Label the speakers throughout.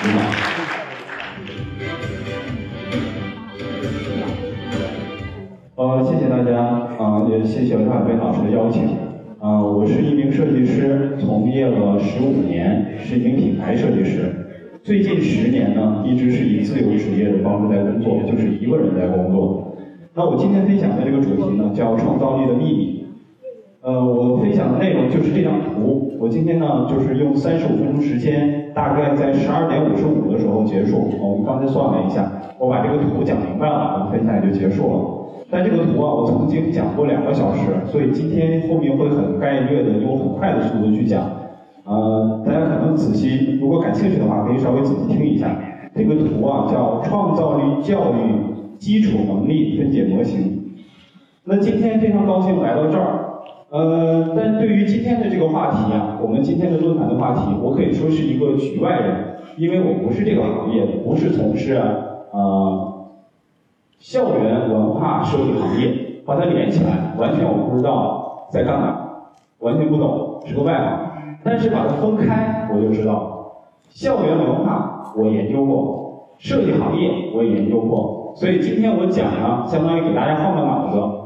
Speaker 1: 你好。呃，谢谢大家啊、也谢谢刘海飞老师的邀请。啊、我是一名设计师，从业了十五年，是一名品牌设计师。最近十年呢，一直是以自由职业的方式在工作，就是一个人在工作。那我今天分享的这个主题呢，叫创造力的秘密。呃，我分享的内容就是这张图。我今天呢，就是用三十五分钟时间，大概在十二点五十五的时候结束。我们刚才算了一下，我把这个图讲明白了，我们分享也就结束了。但这个图啊，我曾经讲过两个小时，所以今天后面会很概略的用很快的速度去讲。呃，大家可能仔细，如果感兴趣的话，可以稍微仔细听一下。这个图啊，叫创造力教育基础能力分解模型。那今天非常高兴来到这儿。呃，但对于今天的这个话题啊，我们今天的论坛的话题，我可以说是一个局外人，因为我不是这个行业，不是从事呃校园文化设计行业，把它连起来，完全我不知道在干嘛，完全不懂，是个外行。但是把它分开，我就知道，校园文化我研究过，设计行业我也研究过，所以今天我讲呢，相当于给大家换个脑子。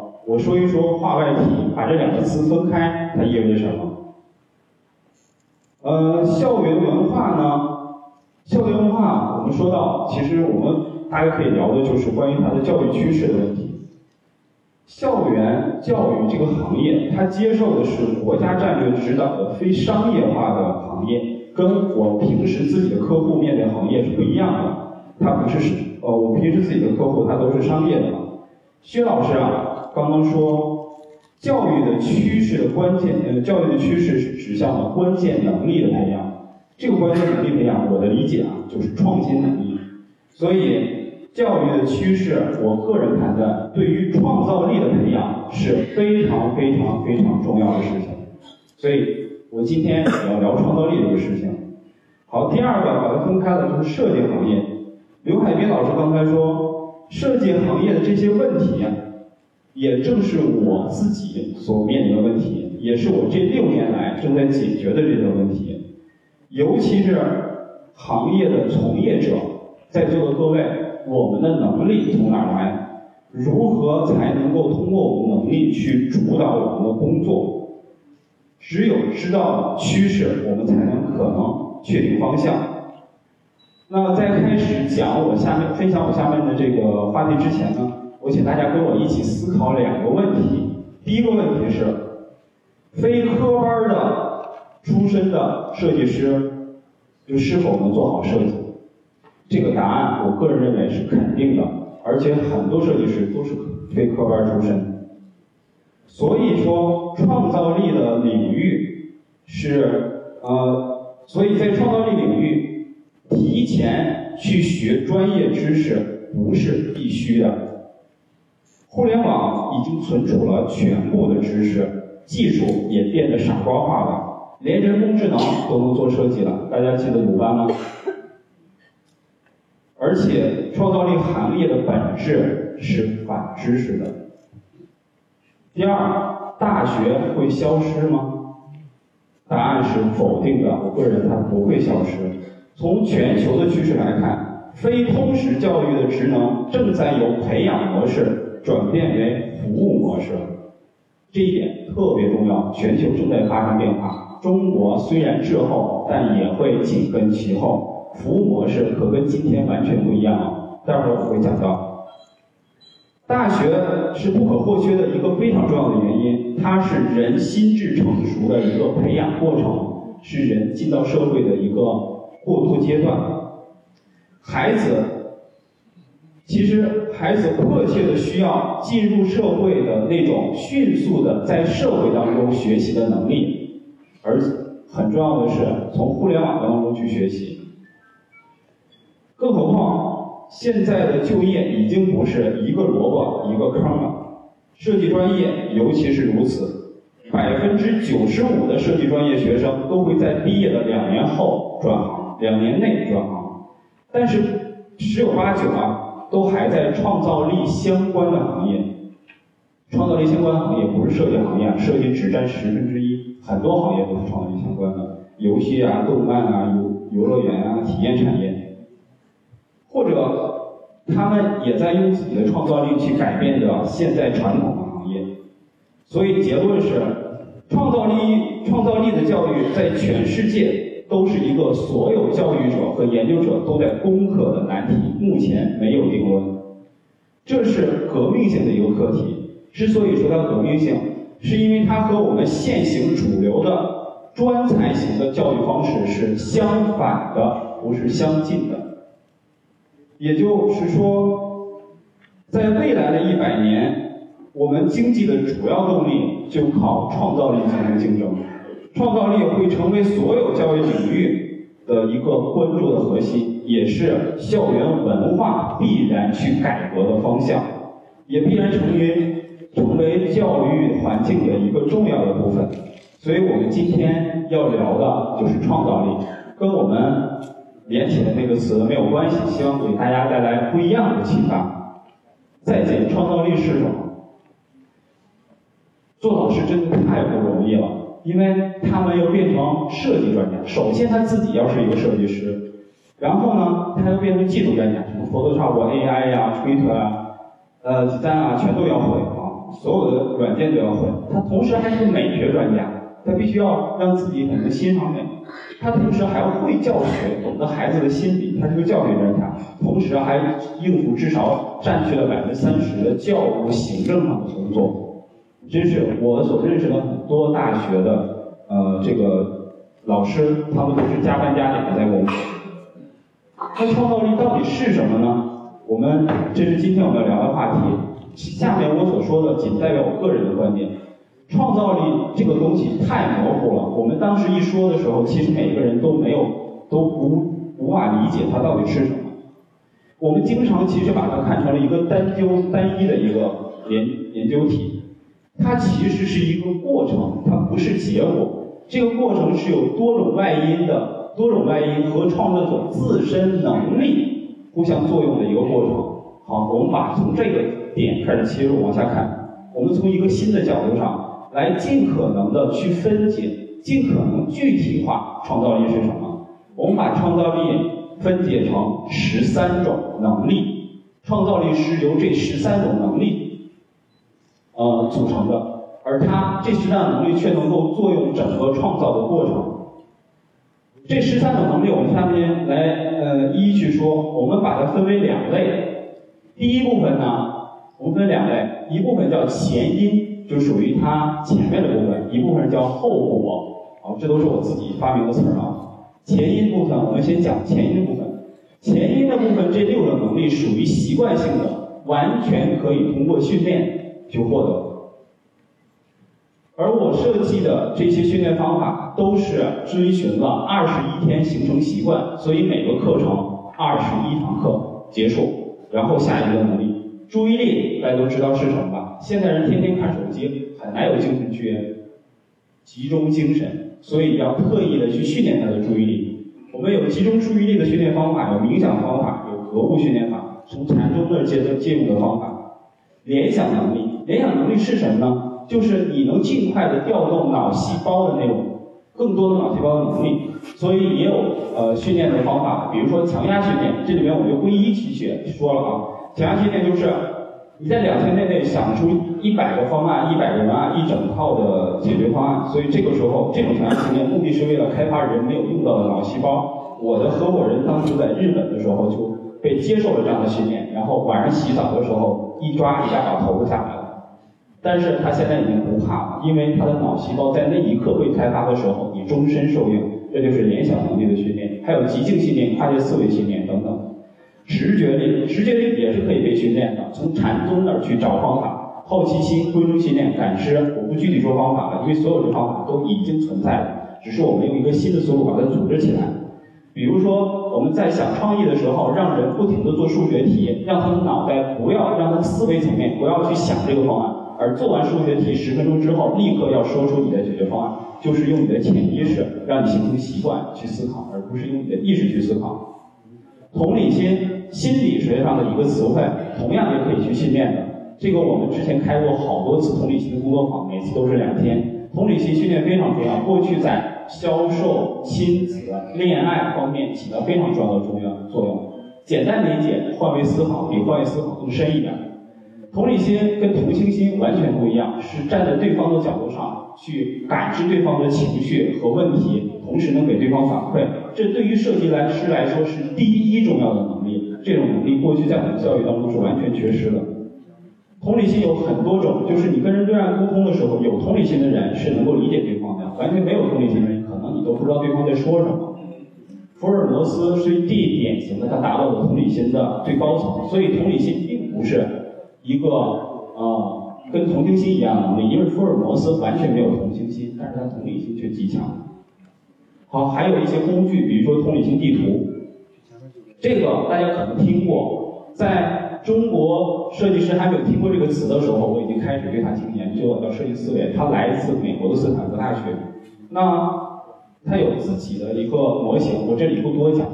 Speaker 1: 说一说话外题，把这两个词分开，它意味着什么？呃，校园文化呢？校园文化，我们说到，其实我们大家可以聊的就是关于它的教育趋势的问题。校园教育这个行业，它接受的是国家战略指导的非商业化的行业，跟我平时自己的客户面对行业是不一样的。它不是呃，我平时自己的客户，它都是商业的嘛。薛老师啊，刚刚说教育的趋势的关键，呃，教育的趋势是指向了关键能力的培养。这个关键能力培养，我的理解啊，就是创新能力。所以，教育的趋势，我个人判断，对于创造力的培养是非常非常非常重要的事情。所以我今天也要聊创造力这个事情。好，第二个把它分开了，就是设计行业。刘海滨老师刚才说，设计行业的这些问题啊，也正是我自己所面临的问题，也是我这六年来正在解决的这些问题。尤其是行业的从业者，在座的各位，我们的能力从哪儿来？如何才能够通过我们能力去主导我们的工作？只有知道趋势，我们才能可能确定方向。那在开始讲我下面分享我下面的这个话题之前呢，我请大家跟我一起思考两个问题。第一个问题是，非科班的出身的设计师，就是否能做好设计？这个答案，我个人认为是肯定的，而且很多设计师都是非科班出身。所以说，创造力的领域是呃，所以在创造力领域，提前去学专业知识不是必须的。互联网已经存储了全部的知识，技术也变得傻瓜化了，连人工智能都能做设计了。大家记得鲁班吗？而且，创造力行业的本质是反知识的。第二，大学会消失吗？答案是否定的。我个人它不会消失。从全球的趋势来看，非通识教育的职能正在由培养模式转变为服务模式，这一点特别重要。全球正在发生变化，中国虽然滞后，但也会紧跟其后。服务模式可跟今天完全不一样啊！待会儿我会讲到。大学是不可或缺的一个非常重要的原因，它是人心智成熟的一个培养过程，是人进到社会的一个过渡阶段。孩子，其实孩子迫切的需要进入社会的那种迅速的在社会当中学习的能力，而很重要的是从互联网当中去学习。更何况，现在的就业已经不是一个萝卜一个坑了。设计专业尤其是如此，百分之九十五的设计专业学生都会在毕业的两年后转行，两年内转行。但是十有八九啊，都还在创造力相关的行业。创造力相关行业不是设计行业，设计只占十分之一，很多行业都是创造力相关的，游戏啊、动漫啊、游游乐园啊、体验产业。或者他们也在用自己的创造力去改变着现在传统的行业。所以结论是，创造力创造力的教育在全世界都是一个所有教育者和研究者都在攻克的难题，目前没有定论。这是革命性的一个课题。之所以说它革命性，是因为它和我们现行主流的专才型的教育方式是相反的，不是相近的。也就是说，在未来的一百年，我们经济的主要动力就靠创造力进行竞争，创造力会成为所有教育领域的一个关注的核心，也是校园文化必然去改革的方向，也必然成为成为教育环境的一个重要的部分。所以我们今天要聊的就是创造力，跟我们。连起的那个词没有关系，希望给大家带来不一样的启发。再见，创造力是什么？做老师真的太不容易了，因为他们要变成设计专家。首先他自己要是一个设计师，然后呢，他要变成技术专家，什么 Photoshop、AI 呀、Twitter 啊、呃、子弹啊，全都要会啊，所有的软件都要会。他同时还是个美学专家，他必须要让自己很能欣赏美。他同时还要会教学，懂得孩子的心理，他是个教学专家，同时还应付至少占据了百分之三十的教务行政上的工作。真是我所认识的很多大学的呃这个老师，他们都是加班加点的在工作。那创造力到底是什么呢？我们这是今天我们要聊的话题。下面我所说的仅代表我个人的观点。创造力这个东西太模糊了。我们当时一说的时候，其实每个人都没有都无无法理解它到底是什么。我们经常其实把它看成了一个单究单一的一个研研究题，它其实是一个过程，它不是结果。这个过程是有多种外因的，多种外因和创作者自身能力互相作用的一个过程。好，我们把从这个点开始切入往下看，我们从一个新的角度上。来尽可能的去分解，尽可能具体化创造力是什么？我们把创造力分解成十三种能力，创造力是由这十三种能力，呃组成的，而它这十三种能力却能够作用整个创造的过程。这十三种能力，我们下面来呃一一去说，我们把它分为两类。第一部分呢，我们分两类，一部分叫前因。就属于它前面的部分，一部分叫后果，啊，这都是我自己发明的词儿啊。前因部分，我们先讲前因部分。前因的部分，这六种能力属于习惯性的，完全可以通过训练就获得。而我设计的这些训练方法，都是遵循了二十一天形成习惯，所以每个课程二十一堂课结束，然后下一个能力。注意力，大家都知道是什么吧？现在人天天看手机，很难有精神去集中精神，所以要特意的去训练他的注意力。我们有集中注意力的训练方法，有冥想方法，有格物训练法，从禅宗那借借用的方法。联想能力，联想能力是什么呢？就是你能尽快的调动脑细胞的那种更多的脑细胞的能力。所以也有呃训练的方法，比如说强压训练，这里面我们就不一一提学说了啊。强压训练就是你在两天内内想出一百个方案、一百个文案、一整套的解决方案。所以这个时候，这种强压训练目的是为了开发人没有用到的脑细胞。我的合伙人当时在日本的时候就被接受了这样的训练，然后晚上洗澡的时候一抓一下把头发下来。但是他现在已经不怕了，因为他的脑细胞在那一刻被开发的时候，你终身受用。这就是联想能力的训练，还有极境训练、跨界思维训练等等。直觉力，直觉力也是可以被训练的。从禅宗那儿去找方法，好奇心、归中训练、感知，我不具体说方法了，因为所有的方法都已经存在了，只是我们用一个新的思路把它组织起来。比如说，我们在想创意的时候，让人不停的做数学题，让他的脑袋不要，让他的思维层面不要去想这个方案，而做完数学题十分钟之后，立刻要说出你的解决方案，就是用你的潜意识让你形成习惯去思考，而不是用你的意识去思考。同理心，心理学上的一个词汇，同样也可以去训练的。这个我们之前开过好多次同理心的工作坊，每次都是两天。同理心训练非常重要，过去在销售、亲子、恋爱方面起到非常重要的重要作用。简单理解，换位思考比换位思考更深一点。同理心跟同情心完全不一样，是站在对方的角度上去感知对方的情绪和问题，同时能给对方反馈。这对于设计来师来说是第一重要的能力。这种能力过去在我们教育当中是完全缺失的。同理心有很多种，就是你跟人对外沟通的时候，有同理心的人是能够理解对方的，完全没有同理心的人，可能你都不知道对方在说什么。福尔摩斯是最典型的，他达到了同理心的最高层，所以同理心并不是一个呃跟同情心一样的能力，因为福尔摩斯完全没有同情心，但是他同理心却极强。好，还有一些工具，比如说同理心地图，这个大家可能听过，在中国设计师还没有听过这个词的时候，我已经开始对它进行研究了，叫设计思维，它来自美国的斯坦福大学。那它有自己的一个模型，我这里不多讲。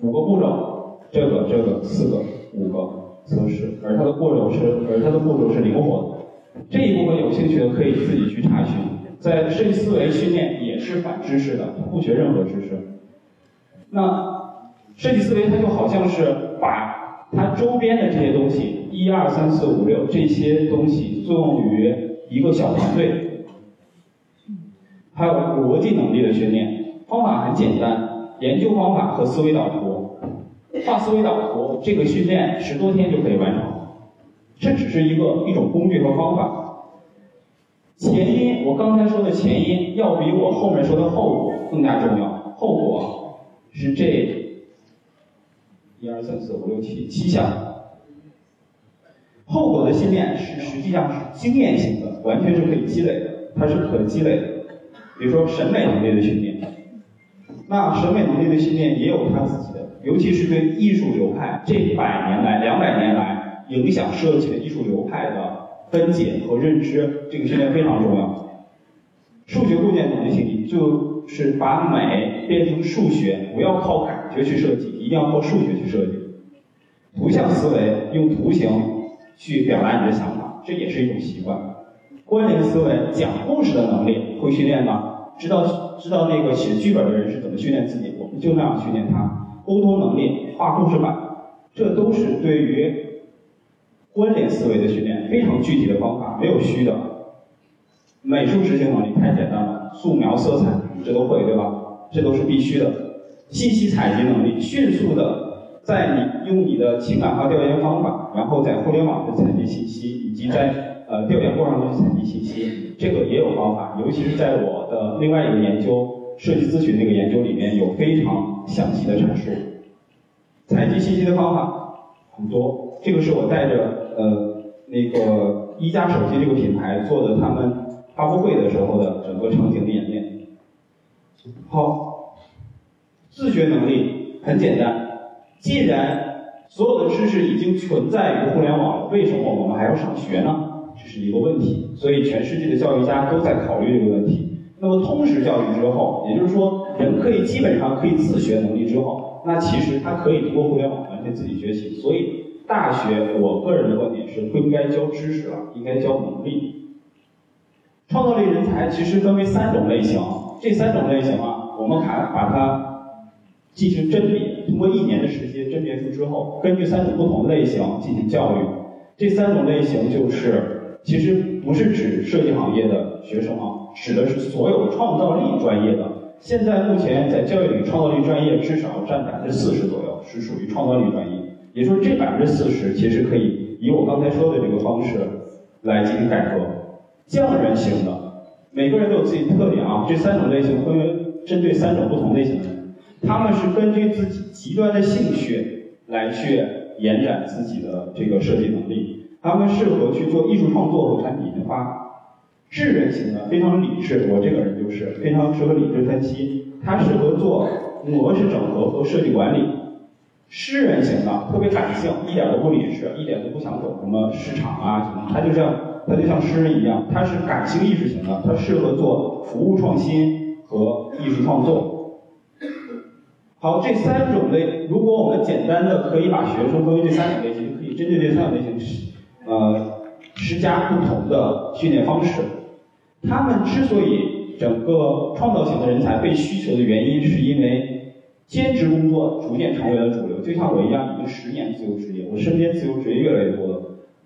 Speaker 1: 五个步骤，这个、这个、四个、五个测试，而它的步骤是，而它的步骤是灵活的。这一部分有兴趣的可以自己去查询。在设计思维训练也是反知识的，不学任何知识。那设计思维它就好像是把它周边的这些东西，一二三四五六这些东西作用于一个小团队。还有逻辑能力的训练，方法很简单，研究方法和思维导图，画思维导图，这个训练十多天就可以完成。这只是一个一种工具和方法。前因，我刚才说的前因要比我后面说的后果更加重要。后果是这一二三四五六七七项。后果的训练是实际上是经验型的，完全是可以积累的，它是可积累的。比如说审美能力的训练，那审美能力的训练也有它自己的，尤其是对艺术流派这百年来、两百年来影响设计的艺术流派的分解和认知，这个训练非常重要。数学构建能力训练就是把美变成数学，不要靠感觉去设计，一定要靠数学去设计。图像思维用图形去表达你的想法，这也是一种习惯。关联思维讲故事的能力会训练吗？知道知道那个写剧本的人是怎么训练自己，我们就那样训练他。沟通能力、画故事板，这都是对于关联思维的训练，非常具体的方法，没有虚的。美术执行能力太简单了，素描、色彩这都会对吧？这都是必须的。信息采集能力，迅速的在你用你的情感化调研方法，然后在互联网的采集信息，以及在呃调研过程中采集信息。这个也有方法，尤其是在我的另外一个研究设计咨询那个研究里面有非常详细的阐述。采集信息的方法很多，这个是我带着呃那个一加手机这个品牌做的他们发布会的时候的整个场景的演练。好，自学能力很简单，既然所有的知识已经存在于互联网，为什么我们还要上学呢？这是一个问题，所以全世界的教育家都在考虑这个问题。那么通识教育之后，也就是说人可以基本上可以自学能力之后，那其实他可以通过互联网完全自己学习。所以大学，我个人的观点是不应该教知识了，应该教能力。创造力人才其实分为三种类型，这三种类型啊，我们看把它进行甄别，通过一年的时间甄别出之后，根据三种不同类型进行教育。这三种类型就是。其实不是指设计行业的学生啊，指的是所有创造力专业的。现在目前在教育里，创造力专业至少占百分之四十左右，是属于创造力专业。也就是这百分之四十，其实可以以我刚才说的这个方式来进行改革。匠人型的，每个人都有自己的特点啊。这三种类型分为针对三种不同类型的人，他们是根据自己极端的兴趣来去延展自己的这个设计能力。他们适合去做艺术创作和产品研发。智人型的非常理智，我这个人就是非常适合理智分析。他适合做模式整合和设计管理。诗人型的特别感性，一点都不理智，一点都不想懂什么市场啊什么。他就像他就像诗人一样，他是感性意识型的，他适合做服务创新和艺术创作。好，这三种类，如果我们简单的可以把学生分为这三种类型，可以针对这三种类型。呃，施加不同的训练方式。他们之所以整个创造型的人才被需求的原因，是因为兼职工作逐渐成为了主流。就像我一样，已经十年自由职业，我身边自由职业越来越多了。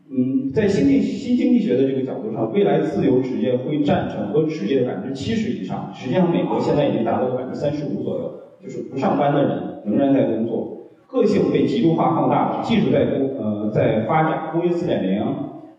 Speaker 1: 嗯，在新经新经济学的这个角度上，未来自由职业会占整个职业的百分之七十以上。实际上，美国现在已经达到了百分之三十五左右，就是不上班的人仍然在工作。个性被极度化放大，技术在工呃在发展，工业四点零，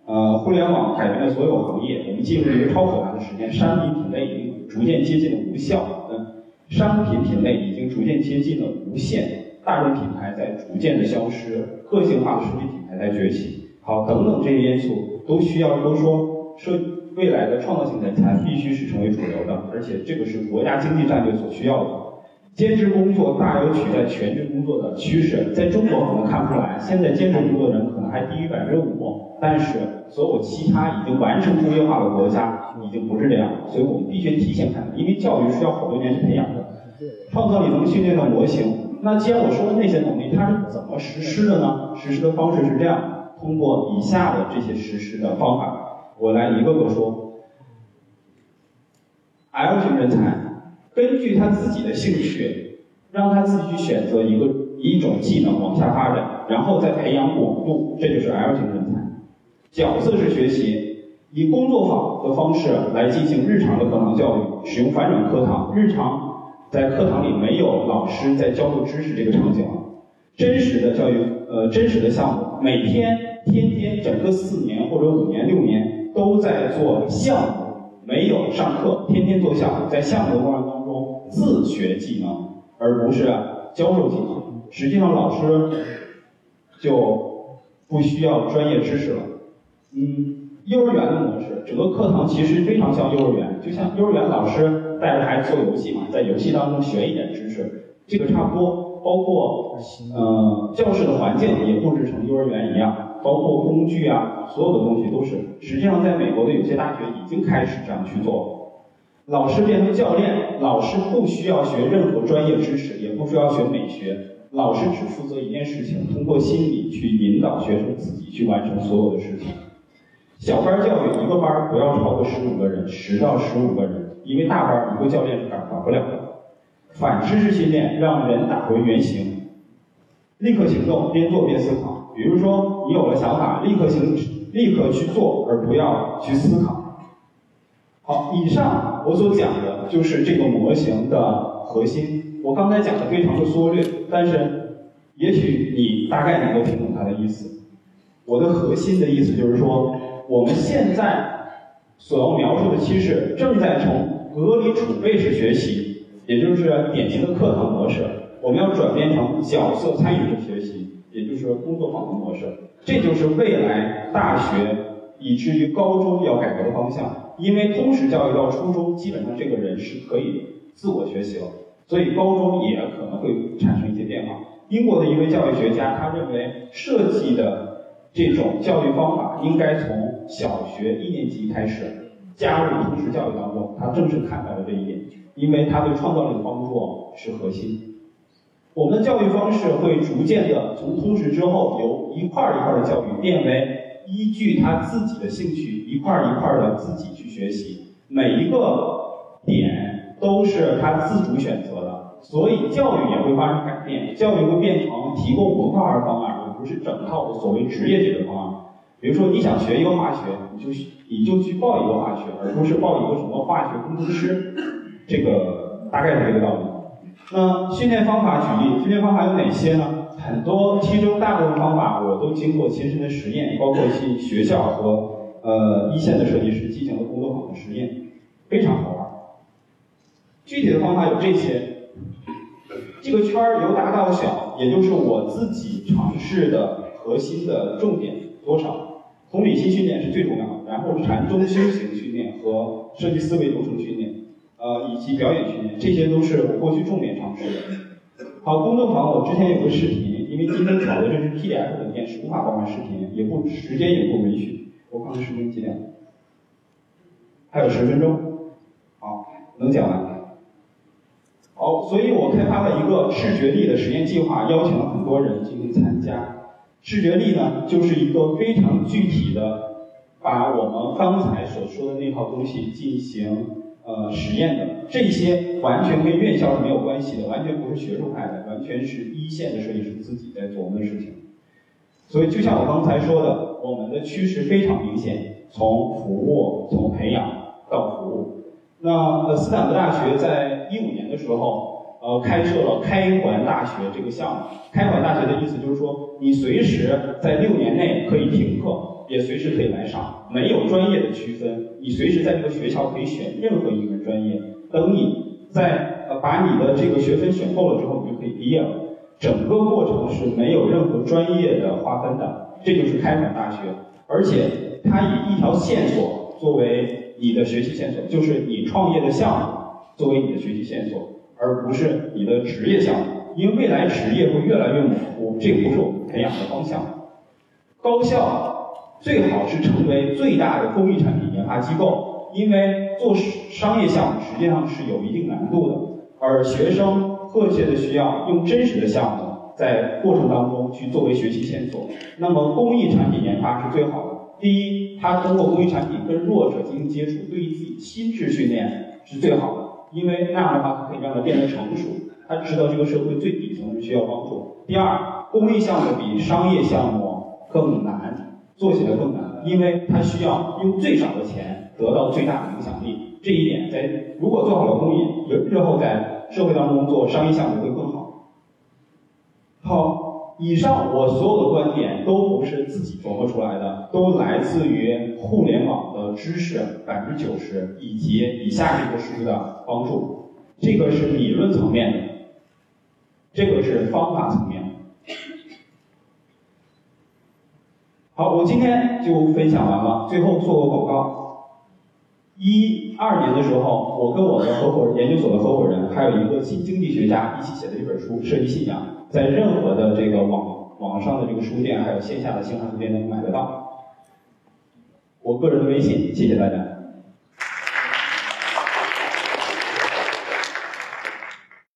Speaker 1: 呃互联网改变了所有行业，我们进入了一个超可怕的时间，商品品类已经逐渐接近了无效，嗯，商品品类已经逐渐接近了无限，大众品牌在逐渐的消失，个性化的实体品牌在崛起。好，等等这些因素都需要都说，设未来的创造性人才必须是成为主流的，而且这个是国家经济战略所需要的。兼职工作大有取代全职工作的趋势，在中国可能看不出来，现在兼职工作人可能还低于百分之五，但是所有其他已经完成工业化的国家已经不是这样，所以我们必须提前看，因为教育需要好多年去培养的。创造力能训练的模型，那既然我说的那些能力，它是怎么实施的呢？实施的方式是这样。通过以下的这些实施的方法，我来一个个说。L 型人才，根据他自己的兴趣，让他自己去选择一个一种技能往下发展，然后再培养广度，这就是 L 型人才。角色式学习，以工作坊的方式来进行日常的课堂教育，使用反转课堂，日常在课堂里没有老师在教授知识这个场景，真实的教育，呃，真实的项目，每天。天天整个四年或者五年六年都在做项目，没有上课，天天做项目，在项目的过程中自学技能，而不是教授技能。实际上老师就不需要专业知识了。嗯，幼儿园的模式，整个课堂其实非常像幼儿园，就像幼儿园老师带着孩子做游戏嘛，在游戏当中学一点知识，这个差不多。包括嗯，教室的环境也布置成幼儿园一样。包括工具啊，所有的东西都是。实际上，在美国的有些大学已经开始这样去做。老师变成教练，老师不需要学任何专业知识，也不需要学美学，老师只负责一件事情：通过心理去引导学生自己去完成所有的事情。小班教育，一个班不要超过十五个人，十到十五个人，因为大班一个教练是管管不了的。反知识训练，让人打回原形，立刻行动，边做边思考。比如说，你有了想法，立刻行，立刻去做，而不要去思考。好，以上我所讲的就是这个模型的核心。我刚才讲的非常的缩略，但是也许你大概能够听懂它的意思。我的核心的意思就是说，我们现在所要描述的趋势，正在从隔离储备式学习，也就是典型的课堂模式，我们要转变成角色参与式学习。也就是工作坊的模式，这就是未来大学以至于高中要改革的方向。因为通识教育到初中，基本上这个人是可以自我学习了，所以高中也可能会产生一些变化。英国的一位教育学家，他认为设计的这种教育方法应该从小学一年级开始加入通识教育当中。他正是看到了这一点，因为他对创造力的帮助是核心。我们的教育方式会逐渐的从通识之后，由一块一块的教育变为依据他自己的兴趣，一块儿一块儿的自己去学习，每一个点都是他自主选择的，所以教育也会发生改变，教育会变成提供文化化方案，而不是整套的所谓职业解决方案。比如说你想学一个化学，你就你就去报一个化学，而不是报一个什么化学工程师，这个大概是这个道理。那训练方法举例，训练方法有哪些呢？很多，其中大部分方法我都经过亲身的实验，包括去学校和呃一线的设计师进行了工作坊的实验，非常好玩。具体的方法有这些，这个圈儿由大到小，也就是我自己尝试的核心的重点多少？同理心训练是最重要的，然后禅宗修行训练和设计思维流程训练。呃，以及表演训练，这些都是我过去重点尝试的。好，工作坊我之前有个视频，因为今天找的这是 PDF 文件，是无法播放视频，也不时间也不允许。我看看时间几点？还有十分钟。好，能讲完。好，所以我开发了一个视觉力的实验计划，邀请了很多人进行参加。视觉力呢，就是一个非常具体的，把我们刚才所说的那套东西进行。呃实验的，这些完全跟院校是没有关系的，完全不是学术派的，完全是一线的设计师自己在琢磨的事情。所以就像我刚才说的，我们的趋势非常明显，从服务，从培养到服务。那呃，斯坦福大学在一五年的时候，呃，开设了开环大学这个项目。开环大学的意思就是说，你随时在六年内可以停课，也随时可以来上，没有专业的区分。你随时在这个学校可以选任何一门专业。等你在呃把你的这个学分选够了之后，你就可以毕业了。整个过程是没有任何专业的划分的，这就是开放大学。而且它以一条线索作为。你的学习线索就是你创业的项目作为你的学习线索，而不是你的职业项目，因为未来职业会越来越模糊，这个不是我们培养的方向。高校最好是成为最大的工艺产品研发机构，因为做商业项目实际上是有一定难度的，而学生迫切的需要用真实的项目在过程当中去作为学习线索。那么公益产品研发是最好的。第一，他通过公益产品跟弱者进行接触，对于自己心智训练是最好的，因为那样的话可以让他变得成熟，他知道这个社会最底层是需要帮助。第二，公益项目比商业项目更难，做起来更难，因为它需要用最少的钱得到最大的影响力。这一点在如果做好了公益，日日后在社会当中做商业项目会更好。好。以上我所有的观点都不是自己琢磨出来的，都来自于互联网的知识百分之九十，以及以下这个书的帮助。这个是理论层面的，这个是方法层面。好，我今天就分享完了。最后做个广告：一二年的时候，我跟我的合伙研究所的合伙人，还有一个新经济学家一起写的一本书《设计信仰》。在任何的这个网网上的这个书店，还有线下的新华书店都能买得到。我个人的微信，谢谢大家。